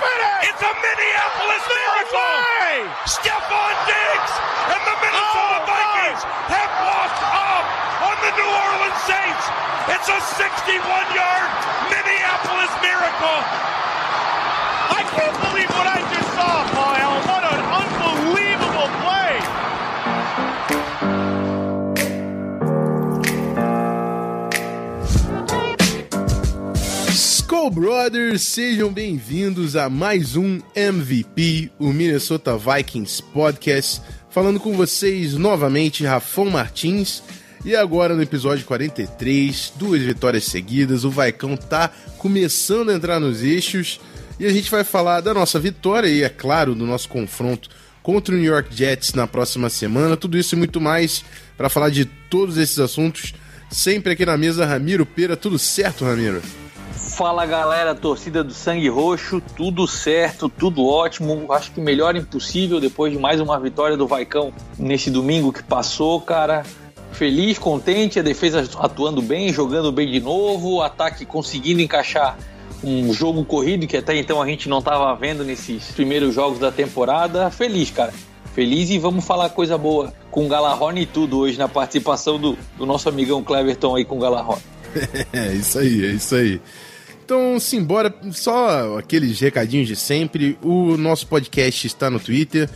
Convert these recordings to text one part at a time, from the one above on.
finish. It's a Minneapolis no miracle. Way. Stephon Diggs and the Minnesota oh, Vikings no. have walked up on the New Orleans Saints. It's a 61-yard Minneapolis miracle. I can't believe Skull Brothers, sejam bem-vindos a mais um MVP, o Minnesota Vikings Podcast. Falando com vocês novamente, Rafão Martins. E agora no episódio 43, duas vitórias seguidas, o Vaicão tá começando a entrar nos eixos. E a gente vai falar da nossa vitória e, é claro, do nosso confronto contra o New York Jets na próxima semana. Tudo isso e muito mais para falar de todos esses assuntos. Sempre aqui na mesa, Ramiro Pera. Tudo certo, Ramiro? Fala galera, torcida do Sangue Roxo, tudo certo, tudo ótimo. Acho que melhor impossível depois de mais uma vitória do Vaicão nesse domingo que passou, cara. Feliz, contente, a defesa atuando bem, jogando bem de novo, o ataque conseguindo encaixar um jogo corrido que até então a gente não estava vendo nesses primeiros jogos da temporada. Feliz, cara. Feliz e vamos falar coisa boa com o Galarrone e tudo hoje na participação do, do nosso amigão Cleverton aí com o Galarrone. É isso aí, é isso aí. Então, simbora, só aqueles recadinhos de sempre. O nosso podcast está no Twitter,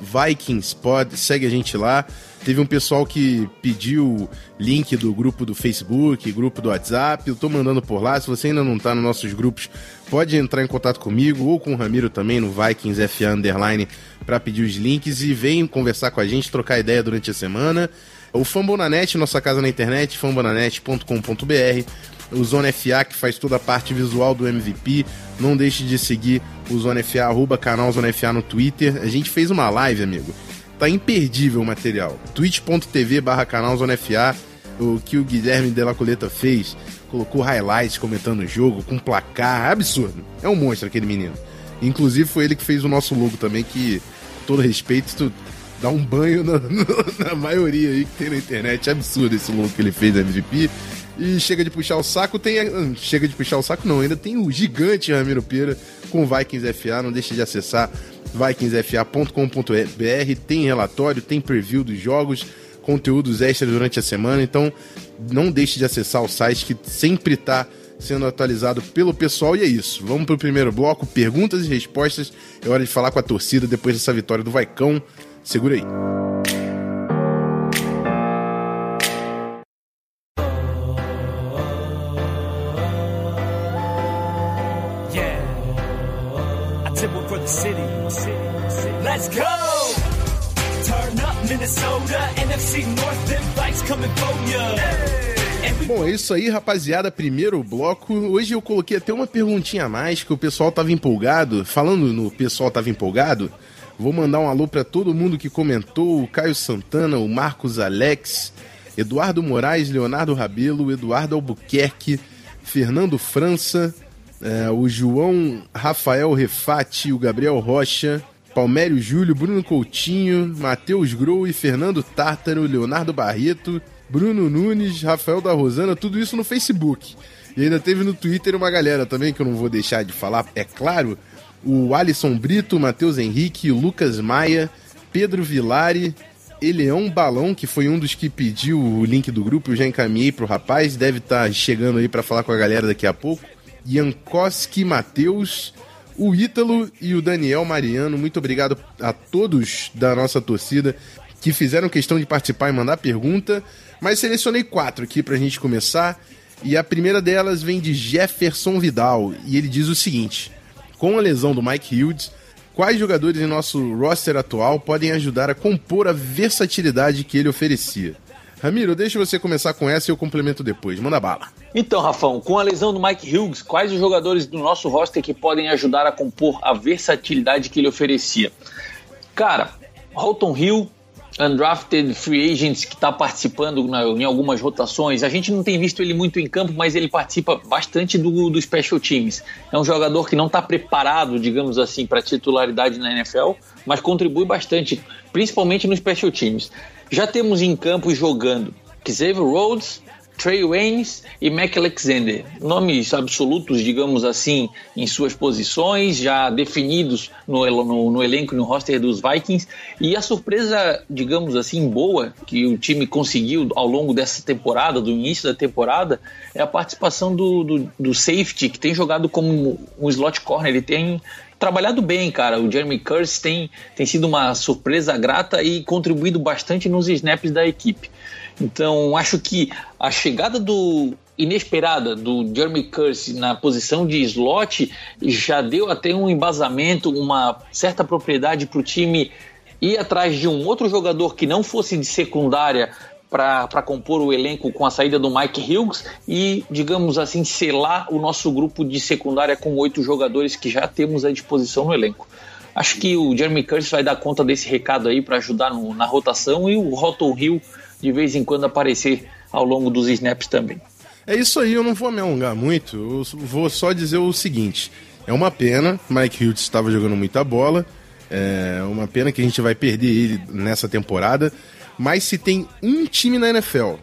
VikingsPod, segue a gente lá. Teve um pessoal que pediu link do grupo do Facebook, grupo do WhatsApp. Eu tô mandando por lá. Se você ainda não tá nos nossos grupos, pode entrar em contato comigo ou com o Ramiro também no Vikings Underline para pedir os links e vem conversar com a gente, trocar ideia durante a semana. O Fambonanet, nossa casa na internet, fambonanet.com.br o Zona FA, que faz toda a parte visual do MVP. Não deixe de seguir o Zona FA, arroba canal Zona FA no Twitter. A gente fez uma live, amigo. Tá imperdível o material. twitch.tv barra canal Zona FA. O que o Guilherme Della Coleta fez. Colocou highlights comentando o jogo, com placar. Absurdo. É um monstro aquele menino. Inclusive foi ele que fez o nosso logo também, que, com todo respeito, tu dá um banho na, na maioria aí que tem na internet. É absurdo esse logo que ele fez da MVP. E chega de puxar o saco, tem. Chega de puxar o saco, não, ainda tem o gigante Ramiro Pera com Vikings FA. Não deixe de acessar vikingsfa.com.br. Tem relatório, tem preview dos jogos, conteúdos extras durante a semana. Então, não deixe de acessar o site que sempre está sendo atualizado pelo pessoal. E é isso. Vamos para o primeiro bloco: perguntas e respostas. É hora de falar com a torcida depois dessa vitória do Vaicão. Segura aí. Let's go! Turn up Minnesota, NFC North, them bikes coming for ya. Bom, é isso aí, rapaziada. Primeiro bloco. Hoje eu coloquei até uma perguntinha a mais que o pessoal tava empolgado. Falando no pessoal tava empolgado, vou mandar um alô para todo mundo que comentou: o Caio Santana, o Marcos Alex, Eduardo Moraes, Leonardo Rabelo, Eduardo Albuquerque, Fernando França, é, o João Rafael Refati, o Gabriel Rocha, Palmério Júlio, Bruno Coutinho, Matheus Grou e Fernando Tártaro, Leonardo Barreto, Bruno Nunes, Rafael da Rosana, tudo isso no Facebook. E ainda teve no Twitter uma galera também que eu não vou deixar de falar, é claro. O Alisson Brito, Matheus Henrique, o Lucas Maia, Pedro Vilari, Eleão Balão, que foi um dos que pediu o link do grupo, eu já encaminhei pro rapaz, deve estar tá chegando aí para falar com a galera daqui a pouco. Jankowski Matheus, o Ítalo e o Daniel Mariano. Muito obrigado a todos da nossa torcida que fizeram questão de participar e mandar pergunta. Mas selecionei quatro aqui pra gente começar. E a primeira delas vem de Jefferson Vidal. E ele diz o seguinte: Com a lesão do Mike Hughes, quais jogadores em nosso roster atual podem ajudar a compor a versatilidade que ele oferecia? Ramiro, deixa você começar com essa e eu complemento depois. Manda bala. Então, Rafão, com a lesão do Mike Hughes, quais os jogadores do nosso roster que podem ajudar a compor a versatilidade que ele oferecia? Cara, Holton Hill, undrafted free agents que está participando na, em algumas rotações. A gente não tem visto ele muito em campo, mas ele participa bastante do, do special teams. É um jogador que não está preparado, digamos assim, para titularidade na NFL, mas contribui bastante, principalmente no special teams. Já temos em campo jogando Xavier Rhodes, Trey Waynes e Mac Alexander. Nomes absolutos, digamos assim, em suas posições, já definidos no, no, no elenco e no roster dos Vikings. E a surpresa, digamos assim, boa que o time conseguiu ao longo dessa temporada, do início da temporada, é a participação do, do, do safety, que tem jogado como um slot corner. Ele tem trabalhado bem, cara. O Jeremy Curse tem, tem sido uma surpresa grata e contribuído bastante nos snaps da equipe. Então, acho que a chegada do inesperada do Jeremy Curse na posição de slot já deu até um embasamento, uma certa propriedade para o time ir atrás de um outro jogador que não fosse de secundária para compor o elenco com a saída do Mike Hughes e, digamos assim, selar o nosso grupo de secundária com oito jogadores que já temos à disposição no elenco. Acho que o Jeremy Curse vai dar conta desse recado aí para ajudar no, na rotação e o Roton Hill de vez em quando aparecer ao longo dos snaps também. É isso aí, eu não vou me alongar muito, eu vou só dizer o seguinte: é uma pena, Mike Hughes estava jogando muita bola, é uma pena que a gente vai perder ele nessa temporada, mas se tem um time na NFL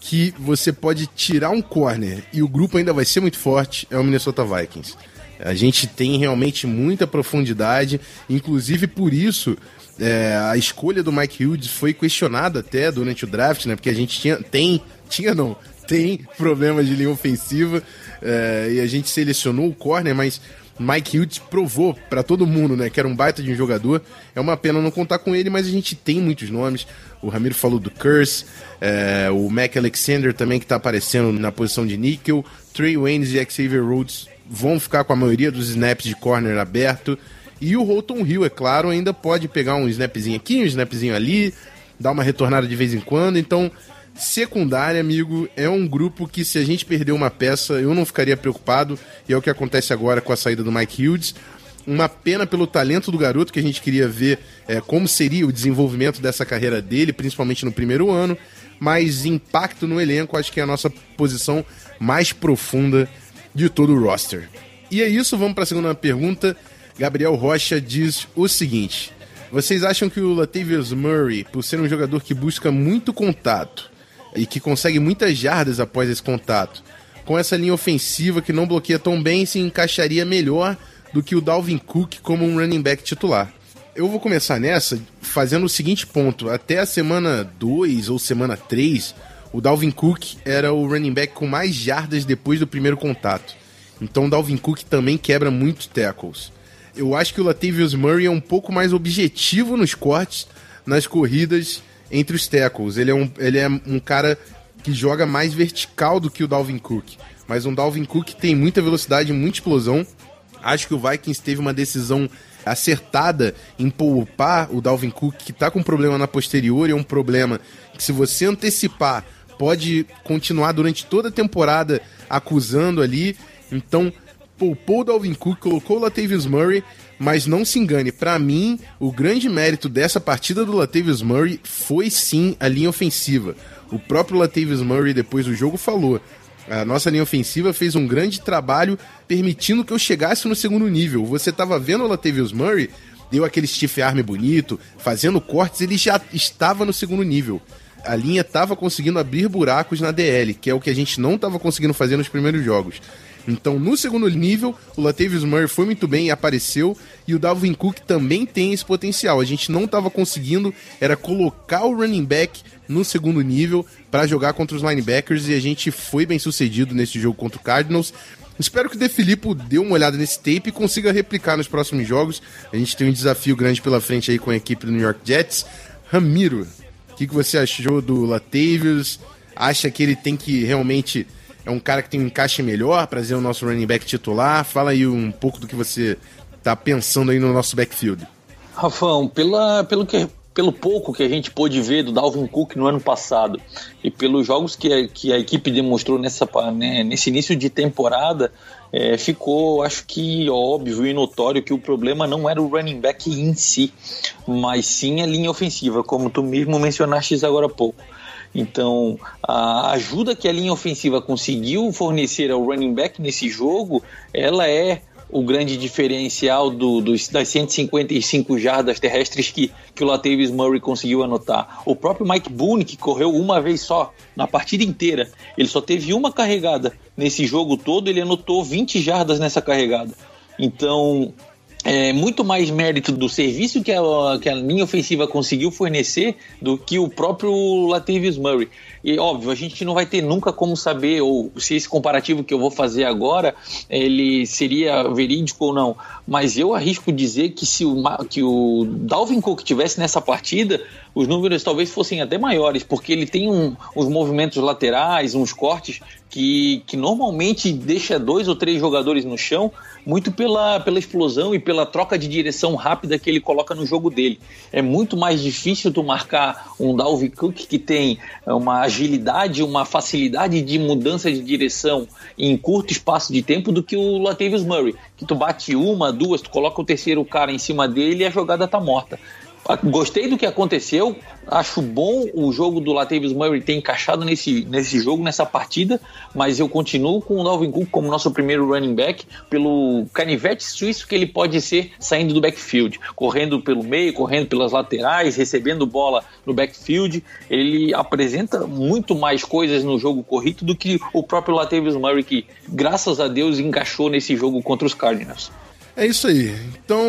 que você pode tirar um corner e o grupo ainda vai ser muito forte, é o Minnesota Vikings. A gente tem realmente muita profundidade, inclusive por isso é, a escolha do Mike Hughes foi questionada até durante o draft, né? Porque a gente tinha, tem, tinha não, tem problemas de linha ofensiva é, e a gente selecionou o corner, mas Mike Hughes provou para todo mundo, né, que era um baita de um jogador. É uma pena não contar com ele, mas a gente tem muitos nomes. O Ramiro falou do Curse, é, o Mac Alexander também que está aparecendo na posição de níquel. Trey Waynes e Xavier Rhodes vão ficar com a maioria dos snaps de corner aberto. E o Holton Hill, é claro, ainda pode pegar um snapzinho aqui, um snapzinho ali, dar uma retornada de vez em quando. Então, secundária, amigo, é um grupo que se a gente perder uma peça, eu não ficaria preocupado. E é o que acontece agora com a saída do Mike Hughes. Uma pena pelo talento do garoto, que a gente queria ver é, como seria o desenvolvimento dessa carreira dele, principalmente no primeiro ano. Mas impacto no elenco, acho que é a nossa posição mais profunda de todo o roster. E é isso, vamos para a segunda pergunta. Gabriel Rocha diz o seguinte: Vocês acham que o Latavius Murray, por ser um jogador que busca muito contato e que consegue muitas jardas após esse contato, com essa linha ofensiva que não bloqueia tão bem, se encaixaria melhor do que o Dalvin Cook como um running back titular? Eu vou começar nessa fazendo o seguinte ponto: até a semana 2 ou semana 3, o Dalvin Cook era o running back com mais jardas depois do primeiro contato. Então o Dalvin Cook também quebra muitos tackles. Eu acho que o Latavius Murray é um pouco mais objetivo nos cortes, nas corridas entre os tackles. Ele é um, ele é um cara que joga mais vertical do que o Dalvin Cook. Mas um Dalvin Cook tem muita velocidade, muita explosão. Acho que o Vikings teve uma decisão acertada em poupar o Dalvin Cook, que está com problema na posterior, e é um problema que se você antecipar, pode continuar durante toda a temporada acusando ali. Então, poupou o Dalvin Cook, colocou o Latavius Murray, mas não se engane, para mim, o grande mérito dessa partida do Latavius Murray foi sim a linha ofensiva. O próprio Latavius Murray, depois do jogo, falou: a nossa linha ofensiva fez um grande trabalho permitindo que eu chegasse no segundo nível. Você estava vendo o Latavius Murray, deu aquele stiff arm bonito, fazendo cortes, ele já estava no segundo nível. A linha estava conseguindo abrir buracos na DL, que é o que a gente não estava conseguindo fazer nos primeiros jogos. Então, no segundo nível, o Latavius Murray foi muito bem e apareceu, e o Dalvin Cook também tem esse potencial. A gente não estava conseguindo, era colocar o running back no segundo nível para jogar contra os linebackers, e a gente foi bem sucedido nesse jogo contra o Cardinals. Espero que o De Filippo dê uma olhada nesse tape e consiga replicar nos próximos jogos. A gente tem um desafio grande pela frente aí com a equipe do New York Jets. Ramiro, o que, que você achou do Latavius? Acha que ele tem que realmente é um cara que tem um encaixe melhor para ser o nosso running back titular. Fala aí um pouco do que você está pensando aí no nosso backfield. Rafão, pela, pelo que pelo pouco que a gente pôde ver do Dalvin Cook no ano passado e pelos jogos que a, que a equipe demonstrou nessa, né, nesse início de temporada, é, ficou, acho que óbvio e notório que o problema não era o running back em si, mas sim a linha ofensiva, como tu mesmo mencionaste agora há pouco. Então, a ajuda que a linha ofensiva conseguiu fornecer ao running back nesse jogo, ela é o grande diferencial do, dos, das 155 jardas terrestres que, que o Latavius Murray conseguiu anotar. O próprio Mike Boone, que correu uma vez só, na partida inteira, ele só teve uma carregada nesse jogo todo, ele anotou 20 jardas nessa carregada. Então, é muito mais mérito do serviço que a, que a linha ofensiva conseguiu fornecer do que o próprio Latavius Murray. E óbvio, a gente não vai ter nunca como saber ou se esse comparativo que eu vou fazer agora ele seria verídico ou não. Mas eu arrisco dizer que se o, que o Dalvin Cook tivesse nessa partida, os números talvez fossem até maiores, porque ele tem um, uns movimentos laterais, uns cortes que, que normalmente deixa dois ou três jogadores no chão, muito pela, pela explosão e pela troca de direção rápida que ele coloca no jogo dele. É muito mais difícil tu marcar um Dalvin Cook que tem uma agilidade, uma facilidade de mudança de direção em curto espaço de tempo do que o Latavius Murray, que tu bate uma, duas, tu coloca o terceiro cara em cima dele e a jogada tá morta. Gostei do que aconteceu. Acho bom o jogo do Latavius Murray ter encaixado nesse, nesse jogo, nessa partida, mas eu continuo com o Dalvin Cook como nosso primeiro running back pelo canivete suíço que ele pode ser saindo do backfield, correndo pelo meio, correndo pelas laterais, recebendo bola no backfield. Ele apresenta muito mais coisas no jogo corrido do que o próprio Latavius Murray que, graças a Deus, encaixou nesse jogo contra os Cardinals. É isso aí. Então,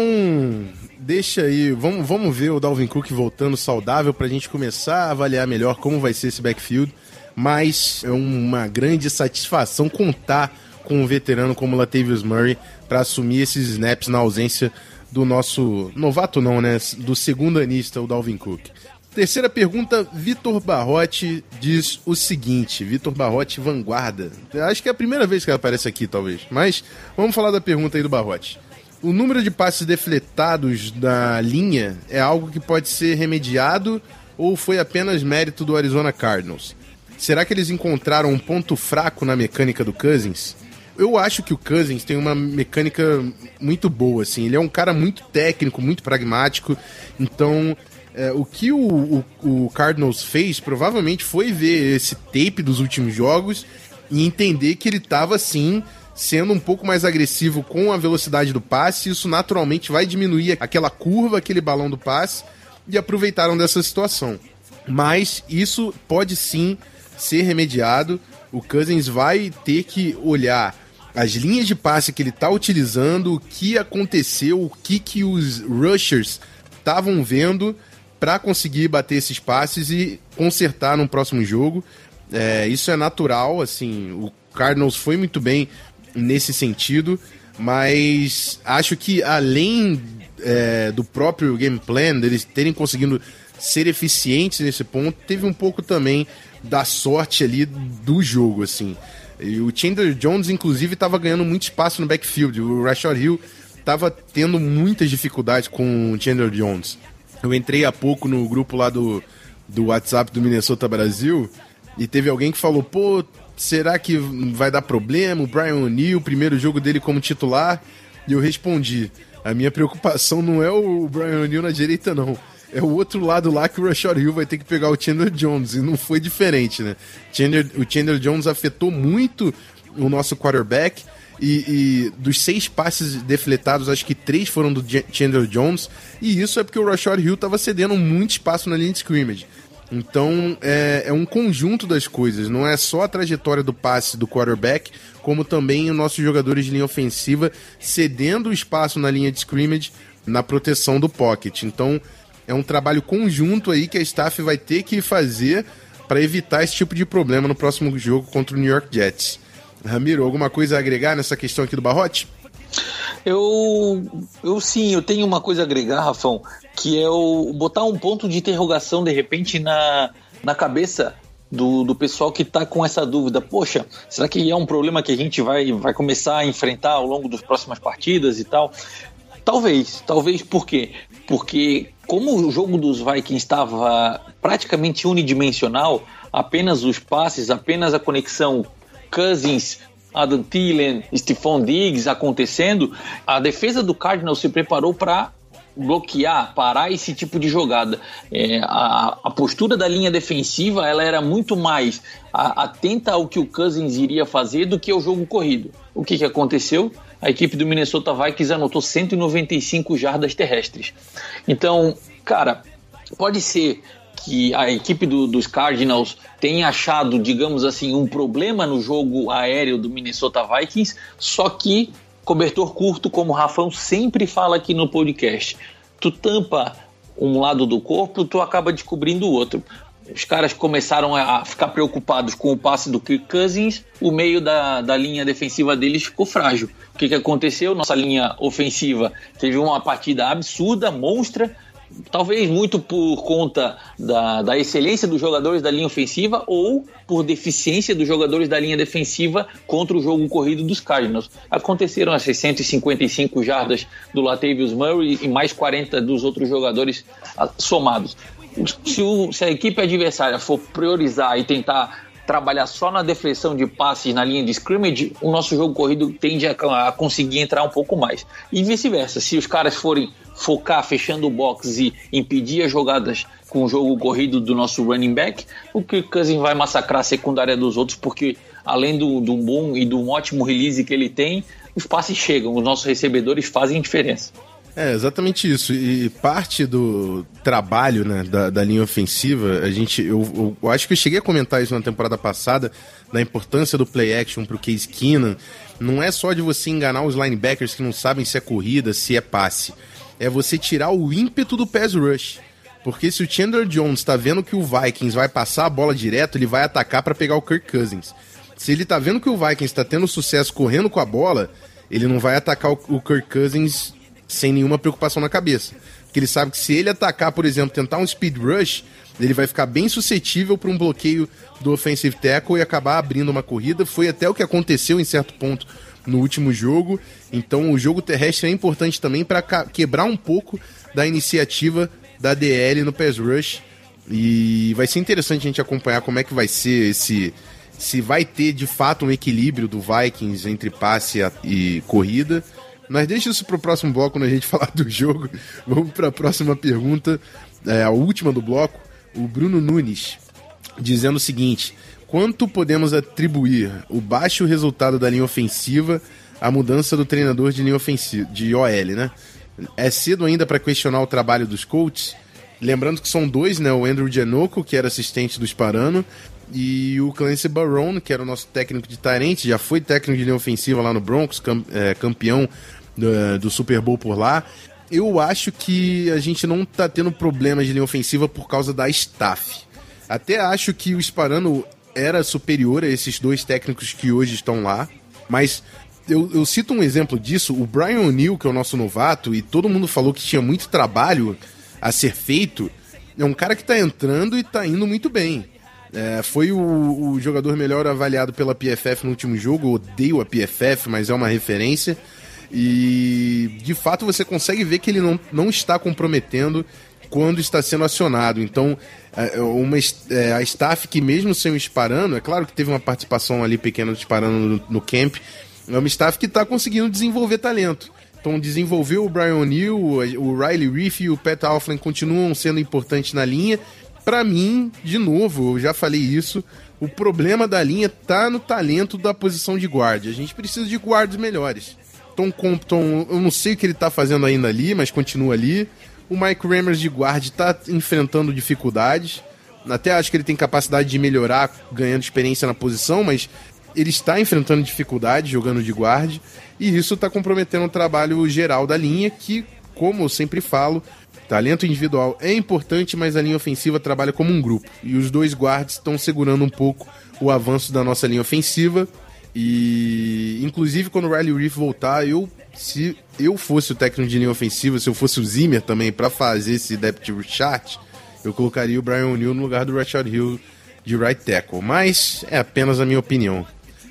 deixa aí, vamos, vamos ver o Dalvin Cook voltando saudável para a gente começar a avaliar melhor como vai ser esse backfield. Mas é uma grande satisfação contar com um veterano como Latavius Murray para assumir esses snaps na ausência do nosso novato não, né, do segundo anista, o Dalvin Cook. Terceira pergunta, Vitor Barrote diz o seguinte, Vitor Barrote vanguarda. Acho que é a primeira vez que ela aparece aqui, talvez. Mas vamos falar da pergunta aí do Barrote. O número de passes defletados da linha é algo que pode ser remediado ou foi apenas mérito do Arizona Cardinals? Será que eles encontraram um ponto fraco na mecânica do Cousins? Eu acho que o Cousins tem uma mecânica muito boa, assim. Ele é um cara muito técnico, muito pragmático. Então, é, o que o, o, o Cardinals fez provavelmente foi ver esse tape dos últimos jogos e entender que ele estava, assim, sendo um pouco mais agressivo com a velocidade do passe, isso naturalmente vai diminuir aquela curva, aquele balão do passe, e aproveitaram dessa situação. Mas isso pode sim ser remediado. O Cousins vai ter que olhar as linhas de passe que ele está utilizando, o que aconteceu, o que, que os rushers estavam vendo para conseguir bater esses passes e consertar no próximo jogo. É, isso é natural, assim, o Cardinals foi muito bem nesse sentido, mas acho que além é, do próprio game plan, deles terem conseguido ser eficientes nesse ponto, teve um pouco também da sorte ali do jogo, assim. E o Chandler Jones, inclusive, estava ganhando muito espaço no backfield. O Rashad Hill estava tendo muitas dificuldades com o Chandler Jones. Eu entrei há pouco no grupo lá do, do WhatsApp do Minnesota Brasil e teve alguém que falou: pô, será que vai dar problema? O Brian O'Neill, primeiro jogo dele como titular. E eu respondi: a minha preocupação não é o Brian O'Neill na direita, não. É o outro lado lá que o Rashad Hill vai ter que pegar o Chandler Jones. E não foi diferente, né? Chandler, o Chandler Jones afetou muito o nosso quarterback. E, e, dos seis passes defletados, acho que três foram do Chandler Jones. E isso é porque o Rashad Hill estava cedendo muito espaço na linha de scrimmage. Então é, é, um conjunto das coisas, não é só a trajetória do passe do quarterback, como também os nossos jogadores de linha ofensiva cedendo o espaço na linha de scrimmage na proteção do pocket. Então é um trabalho conjunto aí que a staff vai ter que fazer para evitar esse tipo de problema no próximo jogo contra o New York Jets. Ramiro, alguma coisa a agregar nessa questão aqui do Barrote? Eu, eu sim, eu tenho uma coisa a agregar, Rafão, que é o botar um ponto de interrogação de repente na, na cabeça do, do pessoal que está com essa dúvida. Poxa, será que é um problema que a gente vai, vai começar a enfrentar ao longo das próximas partidas e tal? Talvez, talvez por quê? Porque como o jogo dos Vikings estava praticamente unidimensional, apenas os passes, apenas a conexão Cousins, Adam Thielen, Stephon Diggs acontecendo, a defesa do Cardinals se preparou para bloquear, parar esse tipo de jogada. É, a, a, postura da linha defensiva ela era muito mais a, atenta ao que o Cousins iria fazer do que ao jogo corrido. O que, que aconteceu? A equipe do Minnesota Vikings anotou 195 jardas terrestres. Então, cara, pode ser que a equipe do, dos Cardinals tenha achado, digamos assim, um problema no jogo aéreo do Minnesota Vikings, só que cobertor curto, como o Rafão sempre fala aqui no podcast. Tu tampa um lado do corpo, tu acaba descobrindo o outro. Os caras começaram a ficar preocupados com o passe do Kirk Cousins, o meio da, da linha defensiva deles ficou frágil. O que, que aconteceu? Nossa linha ofensiva teve uma partida absurda, monstra, talvez muito por conta da, da excelência dos jogadores da linha ofensiva ou por deficiência dos jogadores da linha defensiva contra o jogo corrido dos Cardinals. Aconteceram as 655 jardas do Latavius Murray e mais 40 dos outros jogadores ah, somados. Se, o, se a equipe adversária for priorizar e tentar trabalhar só na deflexão de passes na linha de scrimmage, o nosso jogo corrido tende a, a conseguir entrar um pouco mais. E vice-versa, se os caras forem focar fechando o box e impedir as jogadas com o jogo corrido do nosso running back, o Kirk Cousins vai massacrar a secundária dos outros, porque além do, do bom e do ótimo release que ele tem, os passes chegam, os nossos recebedores fazem diferença. É, exatamente isso. E parte do trabalho né, da, da linha ofensiva, a gente. Eu, eu, acho que eu cheguei a comentar isso na temporada passada, da importância do play action pro Case Keenan. Não é só de você enganar os linebackers que não sabem se é corrida, se é passe é você tirar o ímpeto do pass rush. Porque se o Chandler Jones está vendo que o Vikings vai passar a bola direto, ele vai atacar para pegar o Kirk Cousins. Se ele está vendo que o Vikings está tendo sucesso correndo com a bola, ele não vai atacar o Kirk Cousins sem nenhuma preocupação na cabeça. Porque ele sabe que se ele atacar, por exemplo, tentar um speed rush, ele vai ficar bem suscetível para um bloqueio do offensive tackle e acabar abrindo uma corrida. Foi até o que aconteceu em certo ponto no último jogo. Então o jogo terrestre é importante também para quebrar um pouco da iniciativa da DL no pass rush. E vai ser interessante a gente acompanhar como é que vai ser esse. Se vai ter de fato um equilíbrio do Vikings entre passe e corrida. Mas deixa isso para o próximo bloco quando a gente falar do jogo. Vamos para a próxima pergunta, é, a última do bloco. O Bruno Nunes dizendo o seguinte: quanto podemos atribuir o baixo resultado da linha ofensiva à mudança do treinador de linha ofensiva, de OL, né? É cedo ainda para questionar o trabalho dos coaches. Lembrando que são dois, né? O Andrew Giannoco, que era assistente do Sparano, e o Clancy Barone, que era o nosso técnico de Tarente, já foi técnico de linha ofensiva lá no Broncos, é, campeão do, do Super Bowl por lá. Eu acho que a gente não tá tendo problemas de linha ofensiva por causa da staff. Até acho que o Sparano era superior a esses dois técnicos que hoje estão lá, mas eu, eu cito um exemplo disso, o Brian O'Neill, que é o nosso novato, e todo mundo falou que tinha muito trabalho a ser feito, é um cara que está entrando e está indo muito bem. É, foi o, o, jogador melhor avaliado pela PFF no último jogo. Odeio a PFF, mas é uma referência. E de fato você consegue ver que ele não, não está comprometendo quando está sendo acionado. Então, é, uma, é, a staff que mesmo sem o Sparano, é claro que teve uma participação ali pequena do Sparano no, no camp, é uma staff que está conseguindo desenvolver talento. Então desenvolveu o Brian O'Neill, o Riley Reef e o Pat Alflin continuam sendo importantes na linha. Para mim, de novo, eu já falei isso, o problema da linha tá no talento da posição de guarda. A gente precisa de guardas melhores. Tom Compton, eu não sei o que ele tá fazendo ainda ali, mas continua ali. O Mike Rammers de guarda está enfrentando dificuldades. Até acho que ele tem capacidade de melhorar ganhando experiência na posição, mas ele está enfrentando dificuldades jogando de guarda. E isso está comprometendo o trabalho geral da linha, que, como eu sempre falo, talento individual é importante, mas a linha ofensiva trabalha como um grupo. E os dois guardas estão segurando um pouco o avanço da nossa linha ofensiva. E inclusive quando o Riley Reef voltar, eu se eu fosse o técnico de linha ofensiva, se eu fosse o Zimmer também para fazer esse depth chart, eu colocaria o Brian O'Neill no lugar do Rashad Hill de right tackle. Mas é apenas a minha opinião.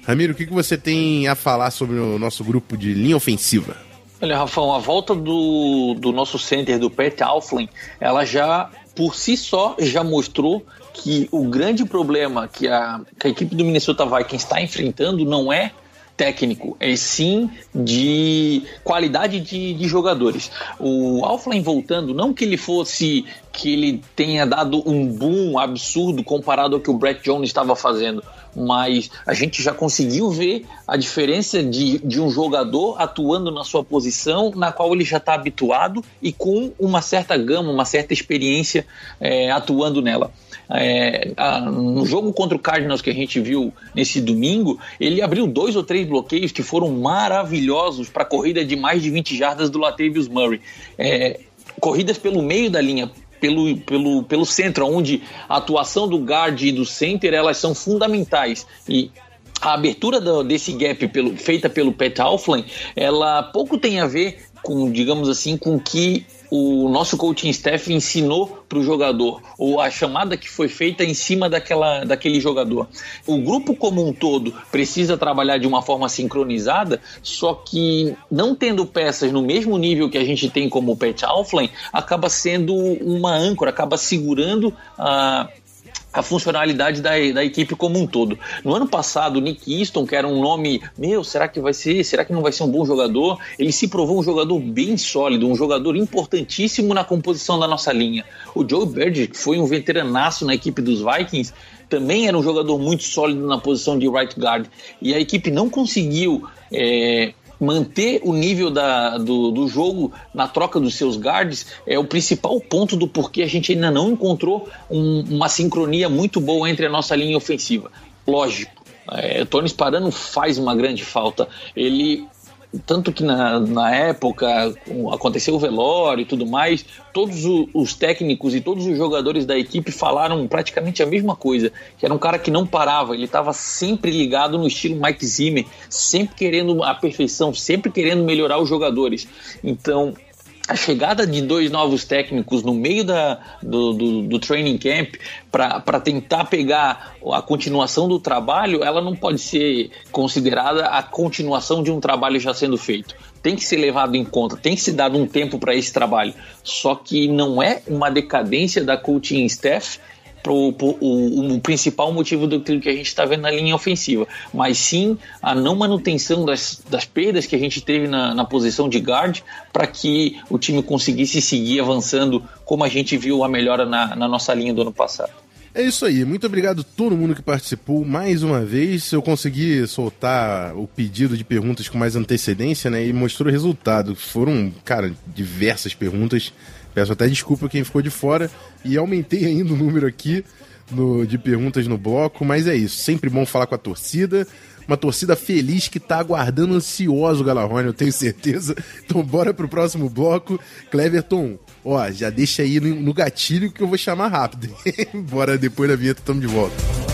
Ramiro, o que, que você tem a falar sobre o nosso grupo de linha ofensiva? Olha, Rafão, a volta do, do nosso center, do Pat Alflin, ela já, por si só, já mostrou que o grande problema que a, que a equipe do Minnesota Vikings está enfrentando não é técnico, é sim de qualidade de, de jogadores. O Alflin voltando, não que ele fosse que ele tenha dado um boom absurdo comparado ao que o Brett Jones estava fazendo, mas a gente já conseguiu ver a diferença de, de um jogador atuando na sua posição, na qual ele já está habituado e com uma certa gama, uma certa experiência é, atuando nela. É, a, no jogo contra o Cardinals que a gente viu nesse domingo, ele abriu dois ou três bloqueios que foram maravilhosos para a corrida de mais de 20 jardas do Latavius Murray. É, corridas pelo meio da linha, pelo, pelo, pelo centro, onde a atuação do guard e do center elas são fundamentais. E a abertura do, desse gap pelo, feita pelo Pat Alflin, ela pouco tem a ver com, digamos assim, com que o nosso coaching staff ensinou para o jogador, ou a chamada que foi feita em cima daquela, daquele jogador. O grupo como um todo precisa trabalhar de uma forma sincronizada, só que não tendo peças no mesmo nível que a gente tem como o Pat Alflin, acaba sendo uma âncora, acaba segurando a a funcionalidade da, da equipe como um todo. No ano passado, o Nick Easton, que era um nome, meu, será que vai ser? Será que não vai ser um bom jogador? Ele se provou um jogador bem sólido, um jogador importantíssimo na composição da nossa linha. O Joe Bird, que foi um veteranaço na equipe dos Vikings, também era um jogador muito sólido na posição de right guard. E a equipe não conseguiu é, manter o nível da, do, do jogo na troca dos seus guards é o principal ponto do porquê a gente ainda não encontrou um, uma sincronia muito boa entre a nossa linha ofensiva. Lógico, é, Tony Sparano faz uma grande falta. Ele tanto que na, na época aconteceu o velório e tudo mais, todos os técnicos e todos os jogadores da equipe falaram praticamente a mesma coisa, que era um cara que não parava, ele estava sempre ligado no estilo Mike Zimmer, sempre querendo a perfeição, sempre querendo melhorar os jogadores. Então, a chegada de dois novos técnicos no meio da, do, do, do training camp para tentar pegar a continuação do trabalho, ela não pode ser considerada a continuação de um trabalho já sendo feito. Tem que ser levado em conta, tem que ser dado um tempo para esse trabalho. Só que não é uma decadência da coaching staff pro, pro, o, o, principal motivo do que a gente está vendo na linha ofensiva, mas sim a não manutenção das, das perdas que a gente teve na, na posição de guard para que o time conseguisse seguir avançando como a gente viu a melhora na, na nossa linha do ano passado. É isso aí, muito obrigado a todo mundo que participou mais uma vez. Eu consegui soltar o pedido de perguntas com mais antecedência, né? E mostrou o resultado. Foram, cara, diversas perguntas. Peço até desculpa quem ficou de fora e aumentei ainda o número aqui no, de perguntas no bloco, mas é isso. Sempre bom falar com a torcida. Uma torcida feliz que tá aguardando ansioso o Galahorn, eu tenho certeza. Então bora pro próximo bloco. Cleverton, ó, já deixa aí no, no gatilho que eu vou chamar rápido. bora depois da vinheta, tamo de volta.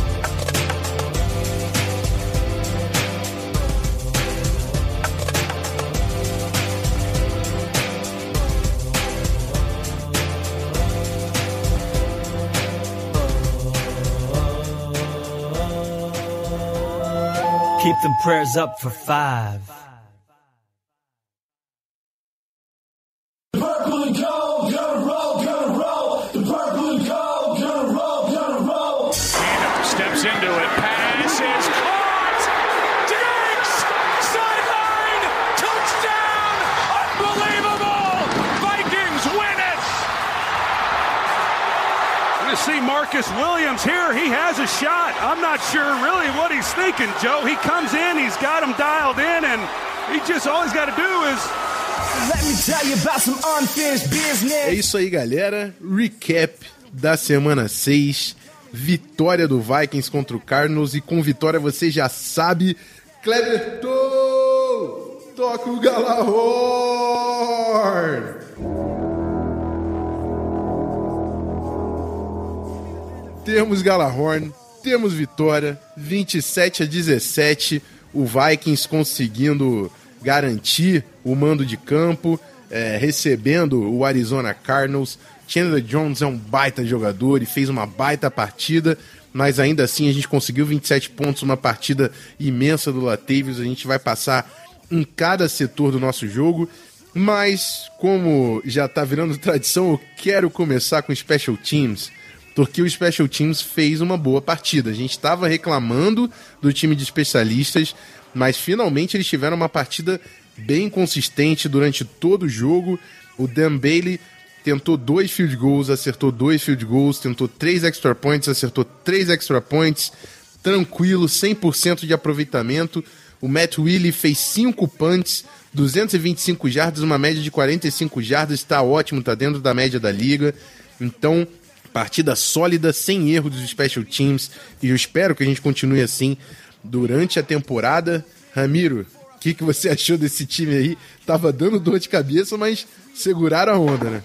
Keep them prayers up for five. Marcus Williams here. He has a shot. I'm not sure really what he's thinking, Joe. He comes in, he's got him dialed in, and he just all he's got to do is. Let me tell you about some unfinished business. É isso aí, galera. Recap da semana 6. Vitória do Vikings contra o Cardinals. E com vitória você já sabe. Cleverton! Toca o Galahorn! Temos Galahorn, temos vitória, 27 a 17, o Vikings conseguindo garantir o mando de campo, é, recebendo o Arizona Cardinals. Chandler Jones é um baita jogador e fez uma baita partida, mas ainda assim a gente conseguiu 27 pontos, uma partida imensa do Latavius. A gente vai passar em cada setor do nosso jogo Mas, como já tá virando tradição, eu quero começar com Special Teams, porque o Special Teams fez uma boa partida. A gente estava reclamando do time de especialistas, mas finalmente eles tiveram uma partida bem consistente durante todo o jogo. O Dan Bailey tentou dois field goals, acertou dois field goals, tentou três extra points, acertou três extra points, tranquilo, 100% de aproveitamento. O Matt Willie fez cinco punts, 225 jardas, uma média de 45 jardas, está ótimo, está dentro da média da liga. Então, partida sólida, sem erro dos special teams, e eu espero que a gente continue assim durante a temporada. Ramiro, o que, que você achou desse time aí? Tava dando dor de cabeça, mas seguraram a onda, né?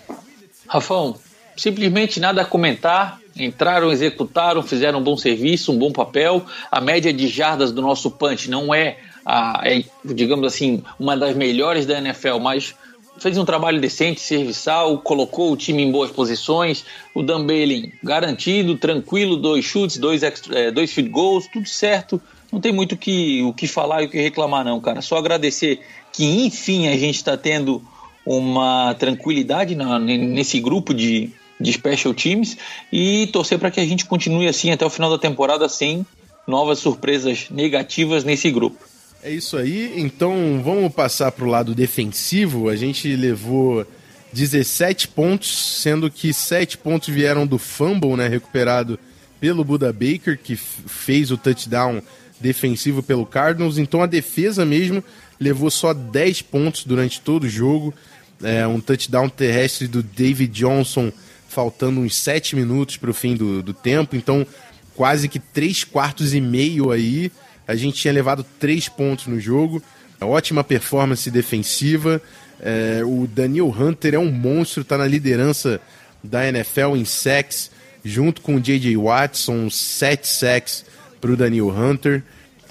Rafão, simplesmente nada a comentar. Entraram, executaram, fizeram um bom serviço, um bom papel. A média de jardas do nosso punch não é, a, é, digamos assim, uma das melhores da NFL, mas fez um trabalho decente, serviçal, colocou o time em boas posições. O Dan Bailey garantido, tranquilo, dois chutes, dois, extra, é, dois field goals, tudo certo. Não tem muito que, o que falar e o que reclamar, não, cara. Só agradecer que, enfim, a gente está tendo uma tranquilidade na, nesse grupo de, de special teams e torcer para que a gente continue assim até o final da temporada sem novas surpresas negativas nesse grupo. É isso aí, então vamos passar para o lado defensivo. A gente levou 17 pontos, sendo que 7 pontos vieram do fumble, né, recuperado pelo Buda Baker, que fez o touchdown defensivo pelo Cardinals. Então a defesa mesmo levou só 10 pontos durante todo o jogo. É, um touchdown terrestre do David Johnson, faltando uns 7 minutos para o fim do, do tempo. Então, quase que 3 quartos e meio aí. A gente tinha levado 3 pontos no jogo. Ótima performance defensiva. É, o Daniel Hunter é um monstro, está na liderança da NFL em sacks, junto com o J.J. Watson, 7 sacks para o Daniel Hunter.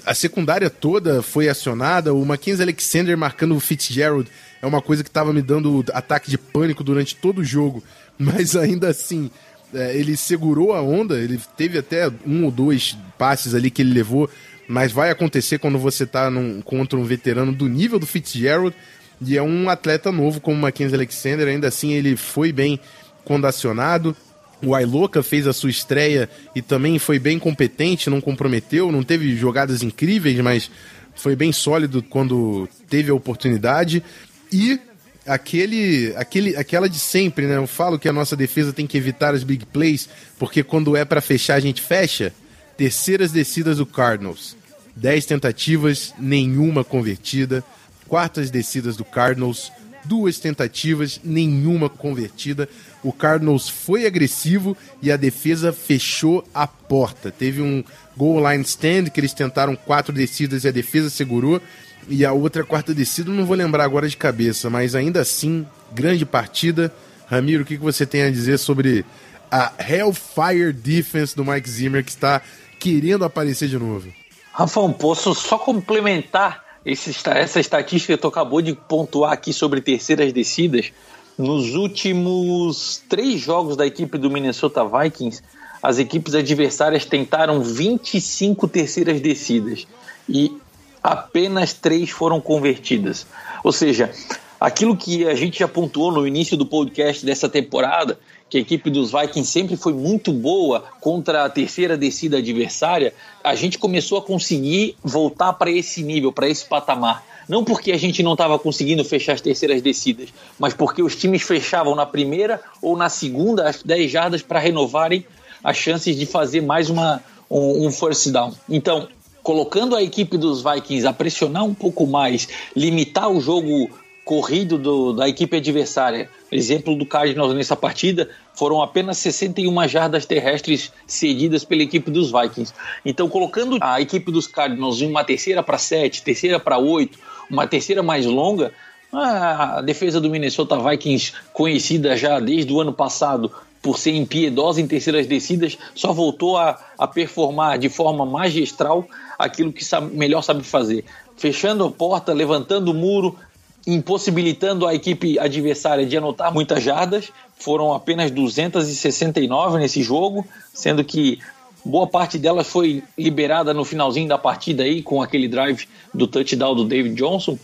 A secundária toda foi acionada. O Mackenzie Alexander marcando o Fitzgerald é uma coisa que estava me dando ataque de pânico durante todo o jogo. Mas ainda assim, é, ele segurou a onda. Ele teve até um ou dois passes ali que ele levou. Mas vai acontecer quando você está contra um veterano do nível do Fitzgerald. E é um atleta novo como o Mackenzie Alexander. Ainda assim, ele foi bem quando acionado. O Ailoca fez a sua estreia e também foi bem competente, não comprometeu, não teve jogadas incríveis, mas foi bem sólido quando teve a oportunidade. E aquele, aquele, aquela de sempre, né? Eu falo que a nossa defesa tem que evitar as big plays, porque quando é para fechar a gente fecha. Terceiras descidas do Cardinals. 10 tentativas, nenhuma convertida. Quartas descidas do Cardinals, duas tentativas, nenhuma convertida. O Cardinals foi agressivo e a defesa fechou a porta. Teve um goal line stand que eles tentaram quatro descidas e a defesa segurou. E a outra quarta descida, não vou lembrar agora de cabeça, mas ainda assim, grande partida. Ramiro, o que você tem a dizer sobre a Hellfire Defense do Mike Zimmer que está querendo aparecer de novo? Rafão, posso só complementar esse, essa estatística que tu acabou de pontuar aqui sobre terceiras descidas, nos últimos três jogos da equipe do Minnesota Vikings, as equipes adversárias tentaram 25 terceiras descidas e apenas três foram convertidas. Ou seja, aquilo que a gente já pontuou no início do podcast dessa temporada, que a equipe dos Vikings sempre foi muito boa contra a terceira descida adversária, a gente começou a conseguir voltar para esse nível, para esse patamar. Não porque a gente não estava conseguindo fechar as terceiras descidas, mas porque os times fechavam na primeira ou na segunda as 10 jardas para renovarem as chances de fazer mais uma, um, um first down. Então, colocando a equipe dos Vikings a pressionar um pouco mais, limitar o jogo corrido do, da equipe adversária. Exemplo do Cardinals nessa partida, foram apenas 61 jardas terrestres cedidas pela equipe dos Vikings. Então, colocando a equipe dos Cardinals em uma terceira para sete, terceira para oito, uma terceira mais longa, a defesa do Minnesota Vikings, conhecida já desde o ano passado por ser impiedosa em terceiras descidas, só voltou a, a performar de forma magistral aquilo que sabe, melhor sabe fazer. Fechando a porta, levantando o muro, impossibilitando a equipe adversária de anotar muitas jardas. Foram apenas 269 nesse jogo, sendo que boa parte delas foi liberada no finalzinho da partida aí com aquele drive do touchdown do David Johnson.